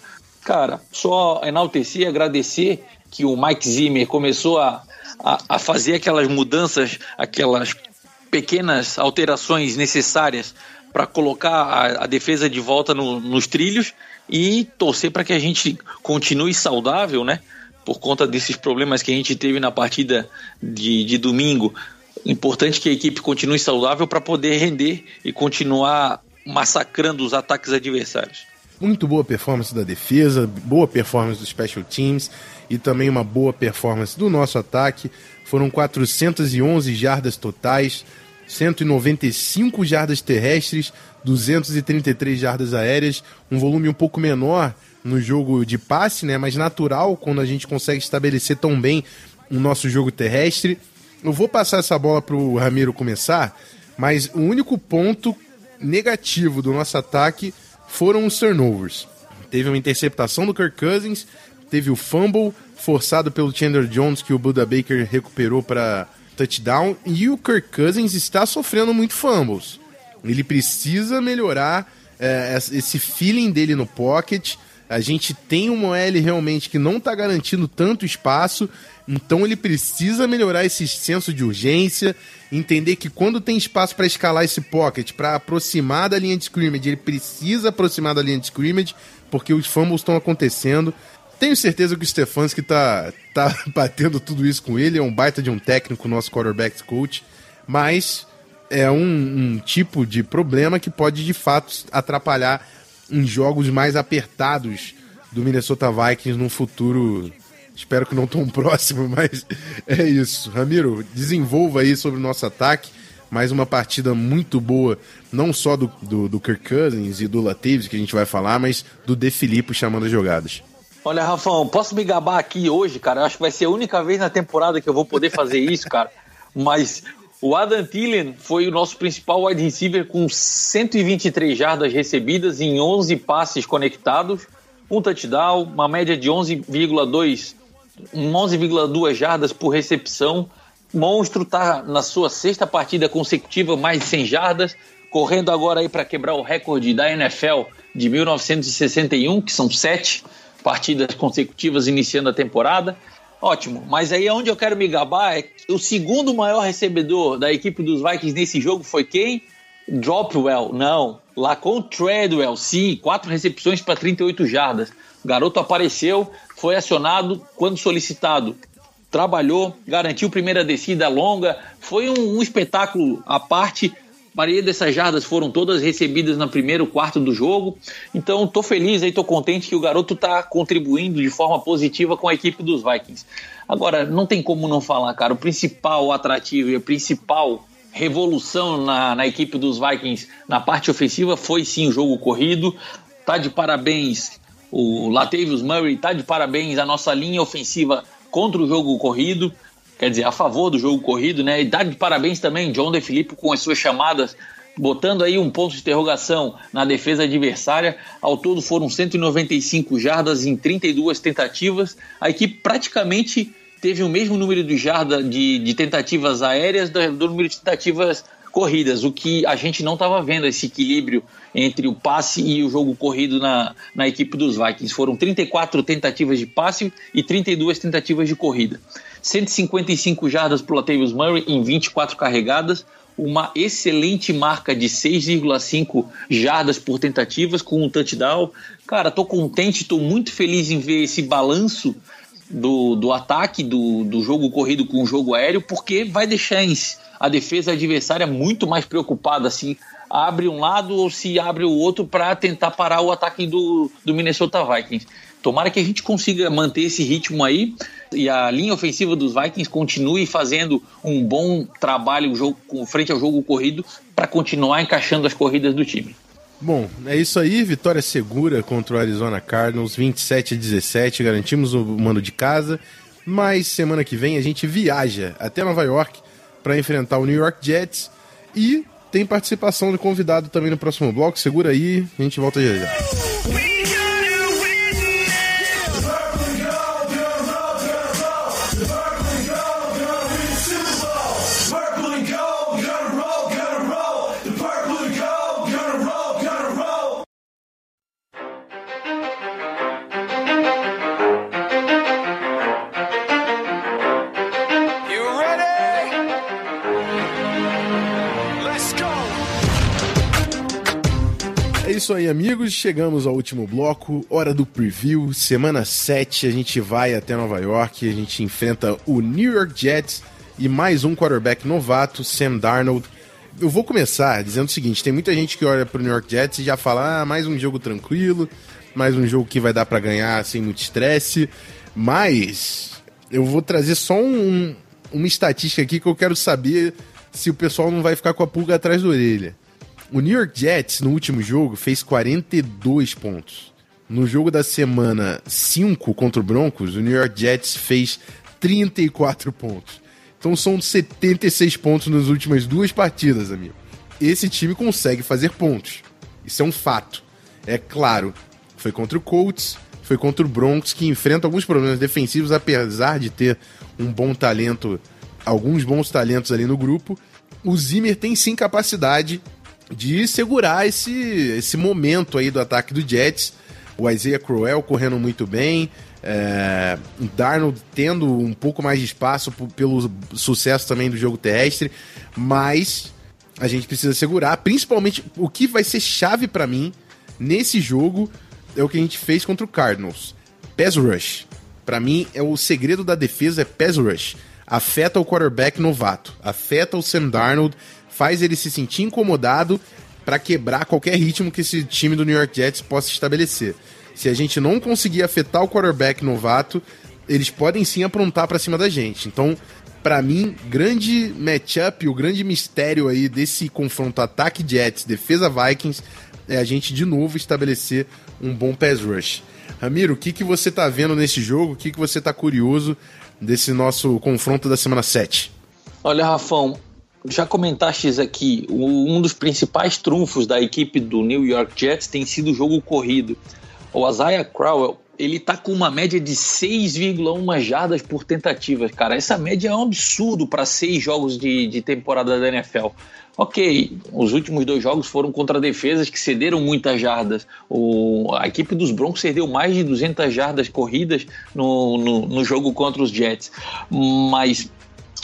Cara, só enaltecer e agradecer que o Mike Zimmer começou a, a, a fazer aquelas mudanças, aquelas pequenas alterações necessárias para colocar a, a, defesa de volta no, nos trilhos e torcer para que a gente continue saudável, né? Por conta desses problemas que a gente teve na partida de, de domingo. Importante que a equipe continue saudável para poder render e continuar massacrando os ataques adversários. Muito boa performance da defesa, boa performance dos special teams e também uma boa performance do nosso ataque. Foram 411 jardas totais, 195 jardas terrestres, 233 jardas aéreas, um volume um pouco menor no jogo de passe, né, mas natural quando a gente consegue estabelecer tão bem o nosso jogo terrestre. Eu vou passar essa bola para o Ramiro começar, mas o único ponto negativo do nosso ataque foram os turnovers. Teve uma interceptação do Kirk Cousins, teve o fumble forçado pelo Chandler Jones que o Buda Baker recuperou para touchdown e o Kirk Cousins está sofrendo muito fumbles. Ele precisa melhorar é, esse feeling dele no pocket. A gente tem um OL realmente que não está garantindo tanto espaço, então ele precisa melhorar esse senso de urgência, entender que quando tem espaço para escalar esse pocket, para aproximar da linha de scrimmage, ele precisa aproximar da linha de scrimmage, porque os fumbles estão acontecendo. Tenho certeza que o Stefanski tá, tá batendo tudo isso com ele, é um baita de um técnico, nosso quarterback coach, mas é um, um tipo de problema que pode de fato atrapalhar em jogos mais apertados do Minnesota Vikings no futuro Espero que não tão próximo, mas é isso. Ramiro, desenvolva aí sobre o nosso ataque. Mais uma partida muito boa, não só do, do, do Kirk Cousins e do Latavius, que a gente vai falar, mas do De Filippo chamando as jogadas. Olha, Rafão, posso me gabar aqui hoje, cara? Eu acho que vai ser a única vez na temporada que eu vou poder fazer isso, cara. Mas o Adam Thielen foi o nosso principal wide receiver com 123 jardas recebidas em 11 passes conectados, um touchdown, uma média de 11,2 11,2 jardas por recepção. Monstro tá na sua sexta partida consecutiva, mais de 100 jardas, correndo agora aí para quebrar o recorde da NFL de 1961, que são sete partidas consecutivas iniciando a temporada. Ótimo, mas aí onde eu quero me gabar é que o segundo maior recebedor da equipe dos Vikings nesse jogo foi quem? Dropwell, não. Lacon Treadwell, sim, quatro recepções para 38 jardas. O garoto apareceu, foi acionado quando solicitado. Trabalhou, garantiu primeira descida longa, foi um, um espetáculo à parte. Maioria dessas jardas foram todas recebidas no primeiro quarto do jogo. Então, estou feliz e estou contente que o garoto está contribuindo de forma positiva com a equipe dos Vikings. Agora, não tem como não falar, cara. O principal atrativo e a principal revolução na, na equipe dos Vikings na parte ofensiva foi sim o jogo corrido. Tá de parabéns o Latavius Murray está de parabéns a nossa linha ofensiva contra o jogo corrido, quer dizer, a favor do jogo corrido, né? E dá de parabéns também John De Filippo com as suas chamadas, botando aí um ponto de interrogação na defesa adversária. Ao todo foram 195 jardas em 32 tentativas. A equipe praticamente teve o mesmo número de jardas de, de tentativas aéreas do, do número de tentativas corridas, o que a gente não estava vendo esse equilíbrio entre o passe e o jogo corrido na, na equipe dos Vikings. Foram 34 tentativas de passe e 32 tentativas de corrida. 155 jardas para o Latavius Murray em 24 carregadas, uma excelente marca de 6,5 jardas por tentativas com um touchdown. Cara, tô contente, tô muito feliz em ver esse balanço do, do ataque, do, do jogo corrido com o jogo aéreo, porque vai deixar a defesa adversária muito mais preocupada assim abre um lado ou se abre o outro para tentar parar o ataque do, do Minnesota Vikings. Tomara que a gente consiga manter esse ritmo aí e a linha ofensiva dos Vikings continue fazendo um bom trabalho jogo, com frente ao jogo corrido para continuar encaixando as corridas do time. Bom, é isso aí, vitória segura contra o Arizona Cardinals, 27 a 17, garantimos o mando de casa, mas semana que vem a gente viaja até Nova York para enfrentar o New York Jets e tem participação de convidado também no próximo bloco. Segura aí, a gente volta já já. Isso aí, amigos. Chegamos ao último bloco, hora do preview. Semana 7, a gente vai até Nova York, a gente enfrenta o New York Jets e mais um quarterback novato, Sam Darnold. Eu vou começar dizendo o seguinte: tem muita gente que olha pro New York Jets e já fala, ah, mais um jogo tranquilo, mais um jogo que vai dar para ganhar sem muito estresse. Mas eu vou trazer só um, uma estatística aqui que eu quero saber se o pessoal não vai ficar com a pulga atrás da orelha. O New York Jets, no último jogo, fez 42 pontos. No jogo da semana 5 contra o Broncos, o New York Jets fez 34 pontos. Então são 76 pontos nas últimas duas partidas, amigo. Esse time consegue fazer pontos. Isso é um fato. É claro, foi contra o Colts, foi contra o Broncos, que enfrenta alguns problemas defensivos, apesar de ter um bom talento, alguns bons talentos ali no grupo. O Zimmer tem sim capacidade de segurar esse, esse momento aí do ataque do Jets. O Isaiah Crowell correndo muito bem, é, o Darnold tendo um pouco mais de espaço pelo sucesso também do jogo terrestre, mas a gente precisa segurar, principalmente o que vai ser chave para mim nesse jogo é o que a gente fez contra o Cardinals. Pass rush. Para mim é o segredo da defesa é pass rush. Afeta o quarterback novato, afeta o Sam Darnold faz ele se sentir incomodado para quebrar qualquer ritmo que esse time do New York Jets possa estabelecer. Se a gente não conseguir afetar o quarterback novato, eles podem sim aprontar para cima da gente. Então, para mim, grande matchup, o grande mistério aí desse confronto ataque Jets, defesa Vikings, é a gente de novo estabelecer um bom pass rush. Ramiro, o que, que você tá vendo nesse jogo? O que, que você tá curioso desse nosso confronto da semana 7? Olha, Rafão, já comentaste aqui, um dos principais trunfos da equipe do New York Jets tem sido o jogo corrido. O Isaiah Crowell, ele tá com uma média de 6,1 jardas por tentativa, cara. Essa média é um absurdo para seis jogos de, de temporada da NFL. Ok, os últimos dois jogos foram contra defesas que cederam muitas jardas. O, a equipe dos Broncos cedeu mais de 200 jardas corridas no, no, no jogo contra os Jets. Mas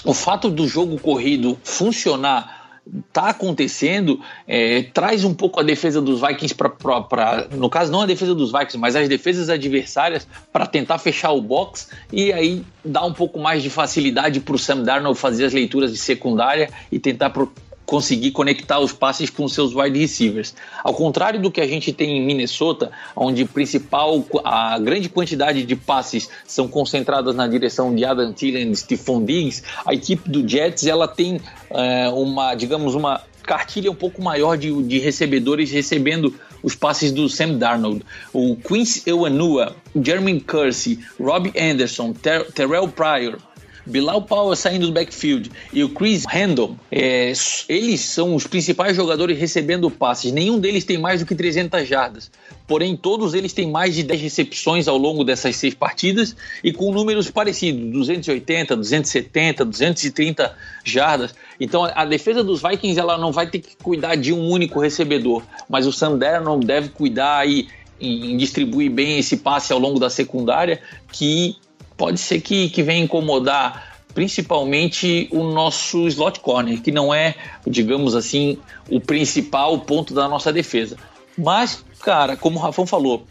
o fato do jogo corrido funcionar tá acontecendo é, traz um pouco a defesa dos Vikings para no caso não a defesa dos Vikings mas as defesas adversárias para tentar fechar o box e aí dá um pouco mais de facilidade para o Sam Darnold fazer as leituras de secundária e tentar pro, conseguir conectar os passes com seus wide receivers. Ao contrário do que a gente tem em Minnesota, onde principal a grande quantidade de passes são concentradas na direção de Adam Thielen e Stephon Diggs, a equipe do Jets ela tem é, uma, digamos, uma cartilha um pouco maior de, de recebedores recebendo os passes do Sam Darnold. O Quincy Ewanua, Jeremy Kersey, Robbie Anderson, Ter Terrell Pryor, Bilal Powell saindo do backfield e o Chris Randall, é, eles são os principais jogadores recebendo passes. Nenhum deles tem mais do que 300 jardas. Porém, todos eles têm mais de 10 recepções ao longo dessas seis partidas e com números parecidos, 280, 270, 230 jardas. Então, a defesa dos Vikings ela não vai ter que cuidar de um único recebedor, mas o Sam Darnold deve cuidar aí em distribuir bem esse passe ao longo da secundária, que pode ser que, que venha incomodar principalmente o nosso slot corner, que não é, digamos assim, o principal ponto da nossa defesa. Mas, cara, como o Rafão falou,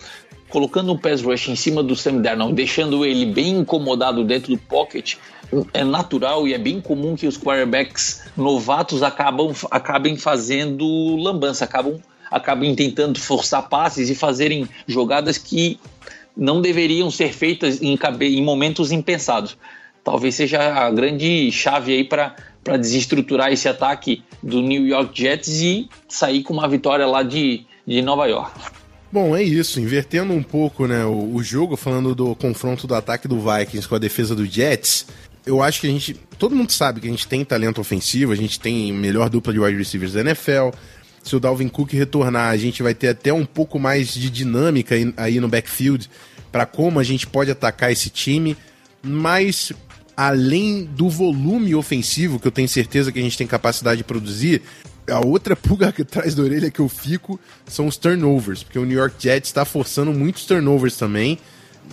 colocando um pass rush em cima do Sam Darnold, deixando ele bem incomodado dentro do pocket, é natural e é bem comum que os quarterbacks novatos acabam, acabem fazendo lambança, acabam, acabem tentando forçar passes e fazerem jogadas que não deveriam ser feitas em, em momentos impensados. Talvez seja a grande chave aí para desestruturar esse ataque do New York Jets e sair com uma vitória lá de, de Nova York. Bom, é isso. Invertendo um pouco né, o, o, jogo, falando do confronto do ataque do Vikings com a defesa do Jets, eu acho que a gente. Todo mundo sabe que a gente tem talento ofensivo, a gente tem melhor dupla de wide receivers da NFL. Se o Dalvin Cook retornar, a gente vai ter até um pouco mais de dinâmica aí, no backfield para como a gente pode atacar esse time, mas além do volume ofensivo que eu tenho certeza que a gente tem capacidade de produzir, a outra pulga atrás da orelha que eu fico são os turnovers, porque o New York Jets está forçando muitos turnovers também.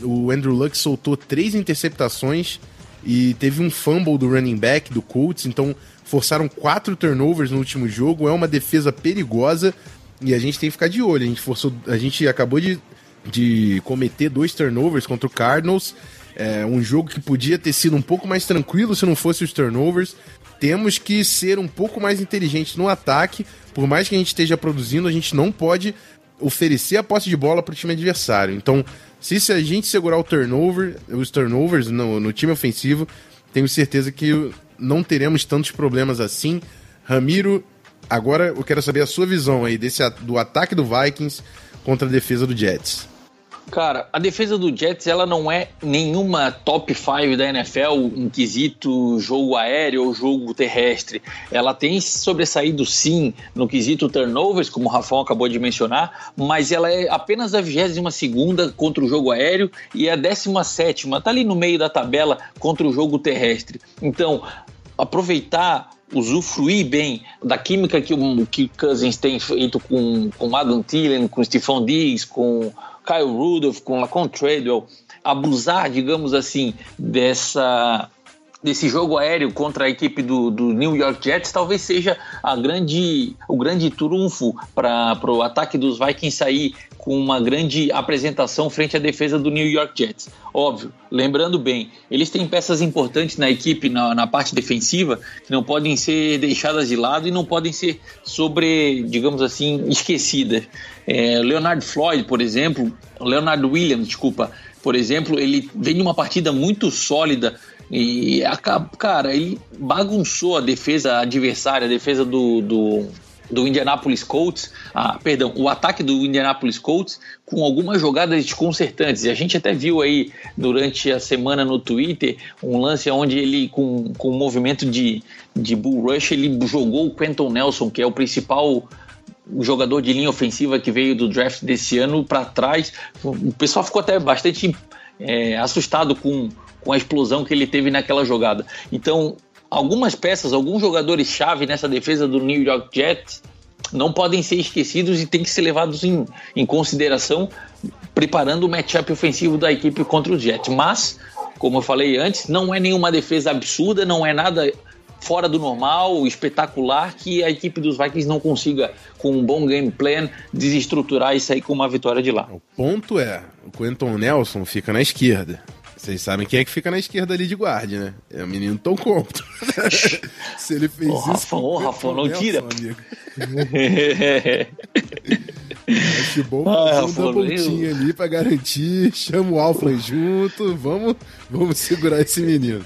O Andrew Luck soltou três interceptações e teve um fumble do running back do Colts, então forçaram quatro turnovers no último jogo. É uma defesa perigosa E a gente tem que ficar de olho. A gente forçou. A gente acabou de, de cometer dois turnovers contra o Cardinals. É um jogo que podia ter sido um pouco mais tranquilo se não fosse os turnovers. Temos que ser um pouco mais inteligentes no ataque. Por mais que a gente esteja produzindo, a gente não pode oferecer a posse de bola para o time adversário. Então, se, se a gente segurar o turnover, os turnovers no, no time ofensivo, tenho certeza que não teremos tantos problemas assim. Ramiro, agora eu quero saber a sua visão aí desse, do ataque do Vikings contra a defesa do Jets. Cara, a defesa do Jets ela não é nenhuma top 5 da NFL em quesito jogo aéreo ou jogo terrestre. Ela tem sobressaído sim no quesito turnovers, como o Rafão acabou de mencionar, mas ela é apenas a 22 segunda contra o jogo aéreo e a 17 tá ali no meio da tabela contra o jogo terrestre. Então, aproveitar usufruir bem da química que o que Cousins tem feito com, com Adam Thielen, com Stephon Diggs, com Kyle Rudolph, com Lacon Treadwell, abusar, digamos assim, dessa desse jogo aéreo contra a equipe do, do New York Jets talvez seja a grande, o grande trunfo para o ataque dos Vikings sair com uma grande apresentação frente à defesa do New York Jets. Óbvio, lembrando bem, eles têm peças importantes na equipe, na, na, parte defensiva, que não podem ser deixadas de lado e não podem ser sobre, digamos assim, esquecidas. É, Leonard Floyd, por exemplo, Leonard Williams, desculpa, por exemplo, ele vem de uma partida muito sólida e, cara, ele bagunçou a defesa adversária, a defesa do, do do Indianapolis Colts, ah, perdão, o ataque do Indianapolis Colts com algumas jogadas desconcertantes. E a gente até viu aí durante a semana no Twitter um lance onde ele, com, com um movimento de, de bull rush, ele jogou o Quentin Nelson, que é o principal jogador de linha ofensiva que veio do draft desse ano para trás. O pessoal ficou até bastante é, assustado com, com a explosão que ele teve naquela jogada. Então, algumas peças, alguns jogadores-chave nessa defesa do New York Jets não podem ser esquecidos e têm que ser levados em, em consideração preparando o matchup ofensivo da equipe contra os Jets. Mas, como eu falei antes, não é nenhuma defesa absurda, não é nada fora do normal, espetacular, que a equipe dos Vikings não consiga, com um bom game plan, desestruturar e sair com uma vitória de lá. O ponto é, o Quentin Nelson fica na esquerda. Vocês sabem quem é que fica na esquerda ali de guarda, né? É o menino Tom Compton. Se ele fez oh, isso. Rafa, oh, Rafa, não tira. Acho bom ah, um pontinha ali pra garantir. Chama o Alfred junto. Vamos, vamos segurar esse menino.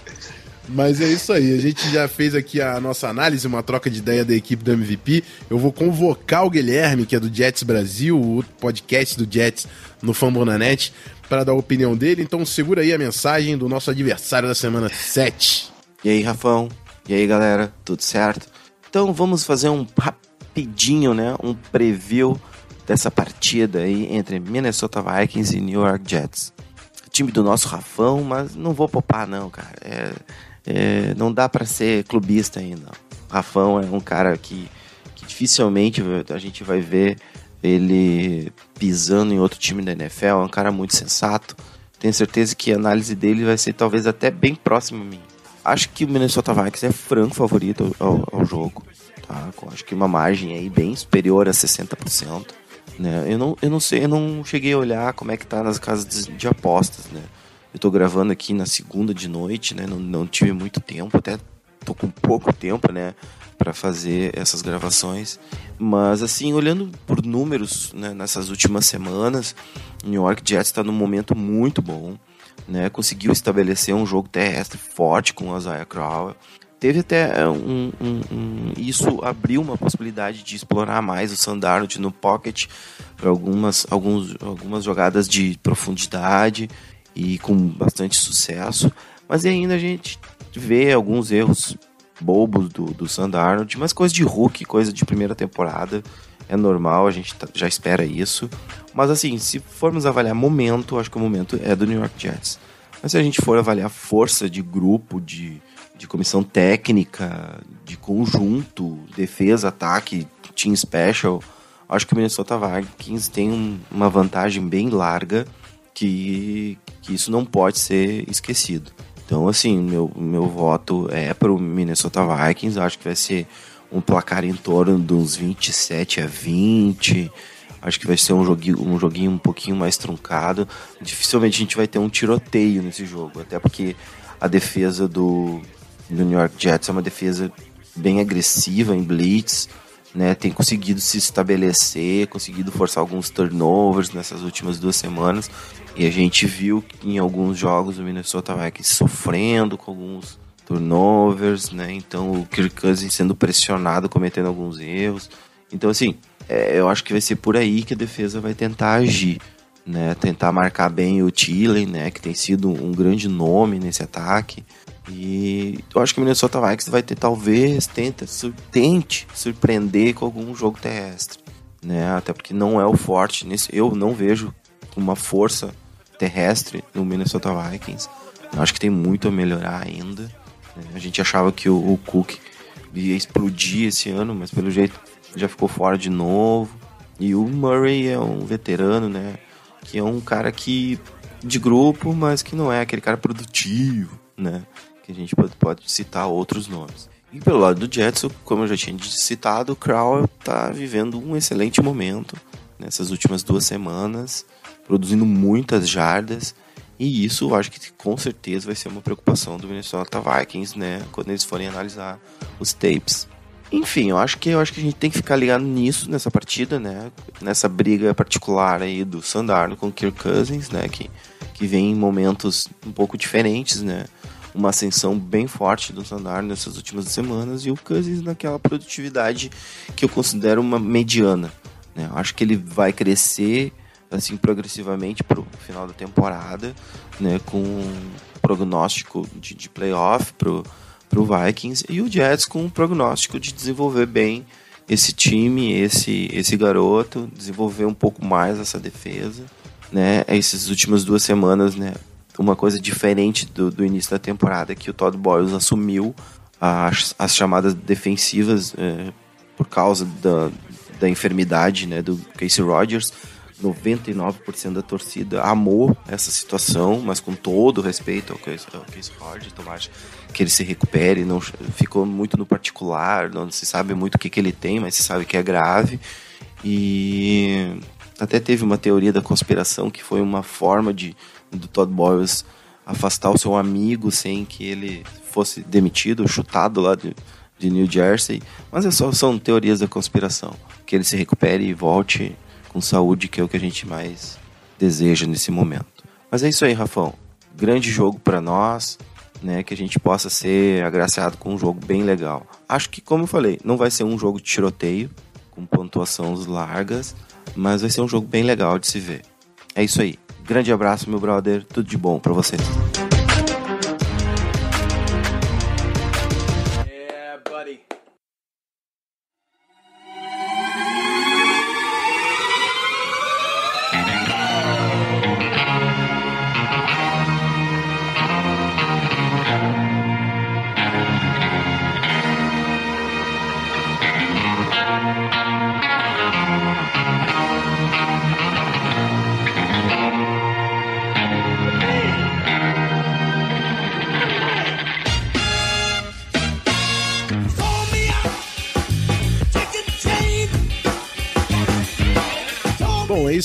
Mas é isso aí, a gente já fez aqui a nossa análise, uma troca de ideia da equipe do MVP. Eu vou convocar o Guilherme, que é do Jets Brasil, o podcast do Jets no Fambonanet, para dar a opinião dele. Então segura aí a mensagem do nosso adversário da semana 7. E aí, Rafão? E aí, galera? Tudo certo? Então vamos fazer um rapidinho, né? Um preview dessa partida aí entre Minnesota Vikings e New York Jets. Time do nosso Rafão, mas não vou poupar não, cara. É, é, não dá para ser clubista ainda. Rafão é um cara que, que dificilmente a gente vai ver ele pisando em outro time da NFL, é um cara muito sensato. Tenho certeza que a análise dele vai ser talvez até bem próxima a mim. Acho que o Minnesota Vikings é franco favorito ao, ao jogo. Tá? Acho que uma margem aí bem superior a 60%. Né? Eu, não, eu não sei, eu não cheguei a olhar como é que tá nas casas de, de apostas, né? Eu tô gravando aqui na segunda de noite, né? Não, não tive muito tempo, até tô com pouco tempo, né? Para fazer essas gravações. Mas assim, olhando por números né, nessas últimas semanas, New York Jets está num momento muito bom. Né, conseguiu estabelecer um jogo terrestre forte com o Isaiah Crowell. Teve até um, um, um, Isso abriu uma possibilidade de explorar mais o Sandarnold no pocket para algumas, algumas jogadas de profundidade e com bastante sucesso, mas ainda a gente vê alguns erros bobos do, do Sandarnold, mas coisa de Hulk, coisa de primeira temporada, é normal, a gente tá, já espera isso. Mas assim, se formos avaliar momento, acho que o momento é do New York Jets. Mas se a gente for avaliar força de grupo, de, de comissão técnica, de conjunto, defesa, ataque, team special, acho que o Minnesota Vikings tem um, uma vantagem bem larga que, que isso não pode ser esquecido. Então, assim, meu, meu voto é para o Minnesota Vikings. Acho que vai ser um placar em torno de uns 27 a 20. Acho que vai ser um joguinho, um joguinho um pouquinho mais truncado. Dificilmente a gente vai ter um tiroteio nesse jogo, até porque a defesa do, do New York Jets é uma defesa bem agressiva em blitz, né? Tem conseguido se estabelecer, conseguido forçar alguns turnovers nessas últimas duas semanas. E a gente viu que em alguns jogos o Minnesota Vikings sofrendo com alguns turnovers, né? Então o Kirk Cousins sendo pressionado, cometendo alguns erros. Então assim, é, eu acho que vai ser por aí que a defesa vai tentar agir, né? Tentar marcar bem o Thielen, né? Que tem sido um grande nome nesse ataque. E eu acho que o Minnesota Vikings vai ter, talvez, tenta, sur tente surpreender com algum jogo terrestre, né? Até porque não é o forte nesse. Eu não vejo uma força terrestre no Minnesota Vikings. Eu acho que tem muito a melhorar ainda. né? A gente achava que o, o Cook ia explodir esse ano, mas pelo jeito já ficou fora de novo. E o Murray é um veterano, né? Que é um cara que de grupo, mas que não é aquele cara produtivo, né? Que a gente pode, pode citar outros nomes. E pelo lado do Jets, como eu já tinha citado, o Crowell tá vivendo um excelente momento nessas últimas duas semanas, produzindo muitas jardas. E isso eu acho que com certeza vai ser uma preocupação do Minnesota Vikings, né? Quando eles forem analisar os tapes. Enfim, eu acho que eu acho que a gente tem que ficar ligado nisso nessa partida, né? Nessa briga particular aí do Sandarno com o Kirk Cousins, né? Que, que vem em momentos um pouco diferentes, né? Uma ascensão bem forte do Sandarno nessas últimas semanas e o Cousins naquela produtividade que eu considero uma mediana. Né? Eu acho que ele vai crescer assim progressivamente para o final da temporada, né? Com um prognóstico de, de playoff para o Vikings e o Jets com um prognóstico de desenvolver bem esse time, esse esse garoto, desenvolver um pouco mais essa defesa, né? Essas últimas duas semanas, né? Uma coisa diferente do, do início da temporada que o Todd Bowles assumiu as, as chamadas defensivas é, por causa da, da enfermidade, né? Do Casey Rogers. 99% da torcida amou essa situação, mas com todo respeito ao Case, ao Case Rogers, tomara que ele se recupere, não ficou muito no particular, não se sabe muito o que, que ele tem, mas se sabe que é grave. E até teve uma teoria da conspiração que foi uma forma de do Todd Bowles afastar o seu amigo sem que ele fosse demitido, chutado lá de, de New Jersey. Mas é só são teorias da conspiração. Que ele se recupere e volte com saúde, que é o que a gente mais deseja nesse momento. Mas é isso aí, Rafão. Grande jogo para nós, né? Que a gente possa ser agraciado com um jogo bem legal. Acho que, como eu falei, não vai ser um jogo de tiroteio, com pontuações largas, mas vai ser um jogo bem legal de se ver. É isso aí. Grande abraço, meu brother. Tudo de bom para vocês.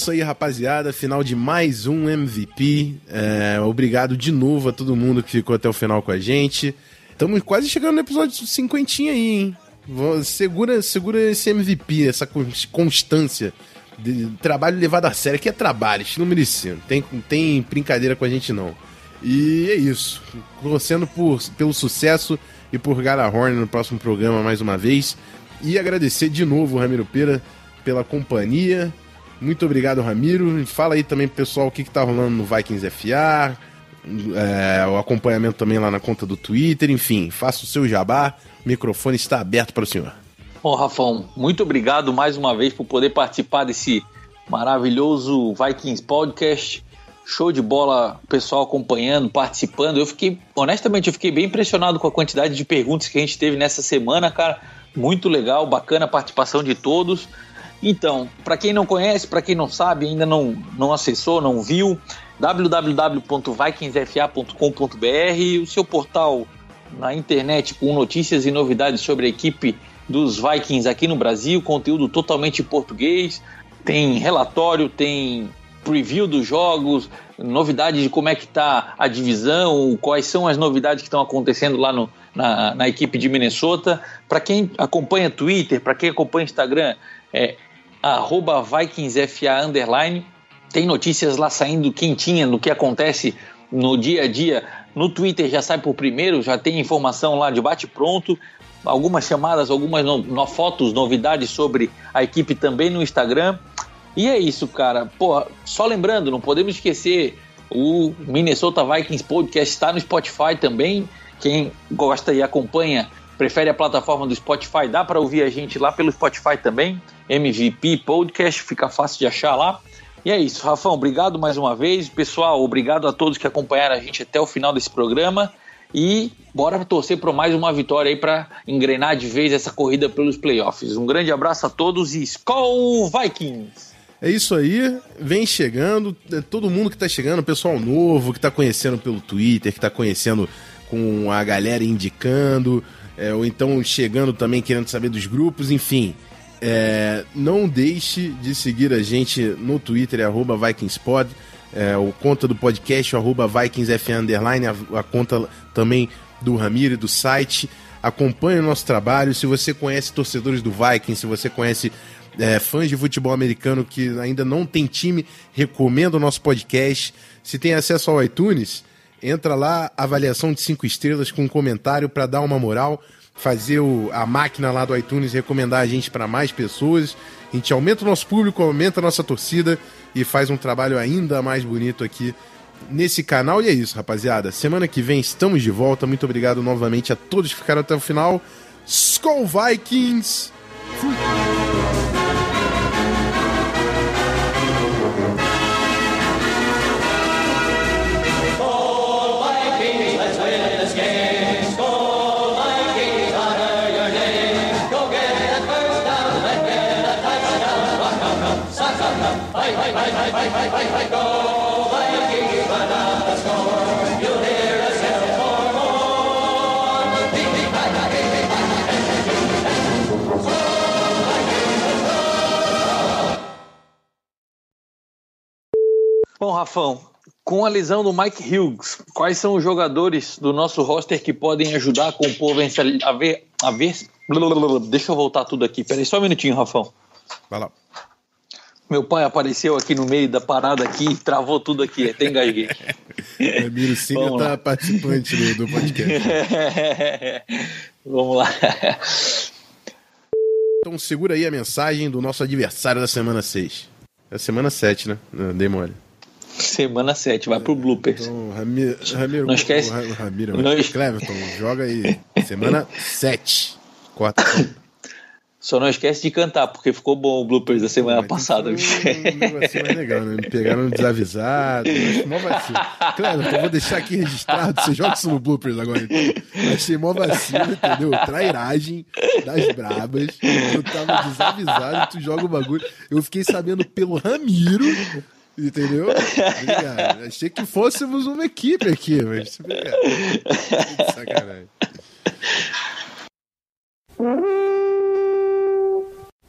Isso aí, rapaziada. Final de mais um MVP. É, obrigado de novo a todo mundo que ficou até o final com a gente. Estamos quase chegando no episódio 50 aí, hein? Segura, segura esse MVP, essa cons- constância de trabalho levado a sério. Que é trabalho, estilo merecido. Tem, tem brincadeira com a gente, não. E é isso. Torcendo por, pelo sucesso e por Galahorn no próximo programa mais uma vez. E agradecer de novo, Ramiro Pera, pela companhia. Muito obrigado, Ramiro. Fala aí também pessoal o que, que tá rolando no Vikings FA, é, o acompanhamento também lá na conta do Twitter, enfim, faça o seu jabá. O microfone está aberto para o senhor. Bom, Rafão, muito obrigado mais uma vez por poder participar desse maravilhoso Vikings Podcast. Show de bola, pessoal acompanhando, participando. Eu fiquei, honestamente, eu fiquei bem impressionado com a quantidade de perguntas que a gente teve nessa semana, cara. Muito legal, bacana a participação de todos. Então, para quem não conhece, para quem não sabe, ainda não, não acessou, não viu, www.vikingsfa.com.br, o seu portal na internet com notícias e novidades sobre a equipe dos Vikings aqui no Brasil, conteúdo totalmente em português. Tem relatório, tem preview dos jogos, novidades de como é que tá a divisão, quais são as novidades que estão acontecendo lá no, na, na equipe de Minnesota. Para quem acompanha Twitter, para quem acompanha Instagram, é arroba VikingsFA underline. Tem notícias lá saindo quentinha do que acontece no dia a dia. No Twitter já sai por primeiro, já tem informação lá de bate-pronto. Algumas chamadas, algumas no, no, fotos, novidades sobre a equipe também no Instagram. E é isso, cara. Pô, só lembrando, não podemos esquecer, o Minnesota Vikings Podcast está no Spotify também. Quem gosta e acompanha, prefere a plataforma do Spotify, dá para ouvir a gente lá pelo Spotify também. MVP Podcast, fica fácil de achar lá. E é isso, Rafão, obrigado mais uma vez. Pessoal, obrigado a todos que acompanharam a gente até o final desse programa. E bora torcer por mais uma vitória aí para engrenar de vez essa corrida pelos playoffs. Um grande abraço a todos e Skol Vikings! É isso aí, vem chegando, é todo mundo que tá chegando, pessoal novo, que tá conhecendo pelo Twitter, que tá conhecendo com a galera indicando, é, ou então chegando também querendo saber dos grupos, enfim. É, não deixe de seguir a gente no Twitter, arroba VikingsPod, é, o conta do podcast, arroba Underline, a, a conta também do Ramiro e do site. Acompanhe o nosso trabalho. Se você conhece torcedores do Vikings, se você conhece é, fãs de futebol americano que ainda não tem time, recomendo o nosso podcast. Se tem acesso ao iTunes, entra lá, avaliação de cinco estrelas com um comentário para dar uma moral, fazer o, a máquina lá do iTunes recomendar a gente para mais pessoas. A gente aumenta o nosso público, aumenta a nossa torcida e faz um trabalho ainda mais bonito aqui nesse canal. E é isso, rapaziada. Semana que vem estamos de volta. Muito obrigado novamente a todos que ficaram até o final. Skull Vikings! Fui. Bom, Rafão, com a lesão do Mike Hughes, quais são os jogadores do nosso roster que podem ajudar a compor a ver, a ver... Deixa eu voltar tudo aqui. Peraí, só um minutinho, Rafão. Vai lá. Meu pai apareceu aqui no meio da parada aqui, travou tudo aqui, até engasguei. Ramiro Siga tá participante do, do podcast. Vamos lá. Então segura aí a mensagem do nosso adversário da semana 6. É semana 7, né? Dei mole. Semana 7, vai pro bloopers. Então, Ramiro, Ramiro não esquece. Ramiro, não. Cleverton, joga aí. Semana 7. Corta. Só não esquece de cantar, porque ficou bom o bloopers da semana passada. Então, um negocinho mais legal, né? Me pegaram desavisado. Acho mó vacilo. Claro, eu vou deixar aqui registrado. Você joga isso no bloopers agora. Então. Achei mó vacilo, entendeu? Trairagem das brabas. Eu tava desavisado, tu joga o bagulho. Eu fiquei sabendo pelo Ramiro. Entendeu? Obrigado. Achei que fôssemos uma equipe aqui, mas. Obrigado. Sacanagem.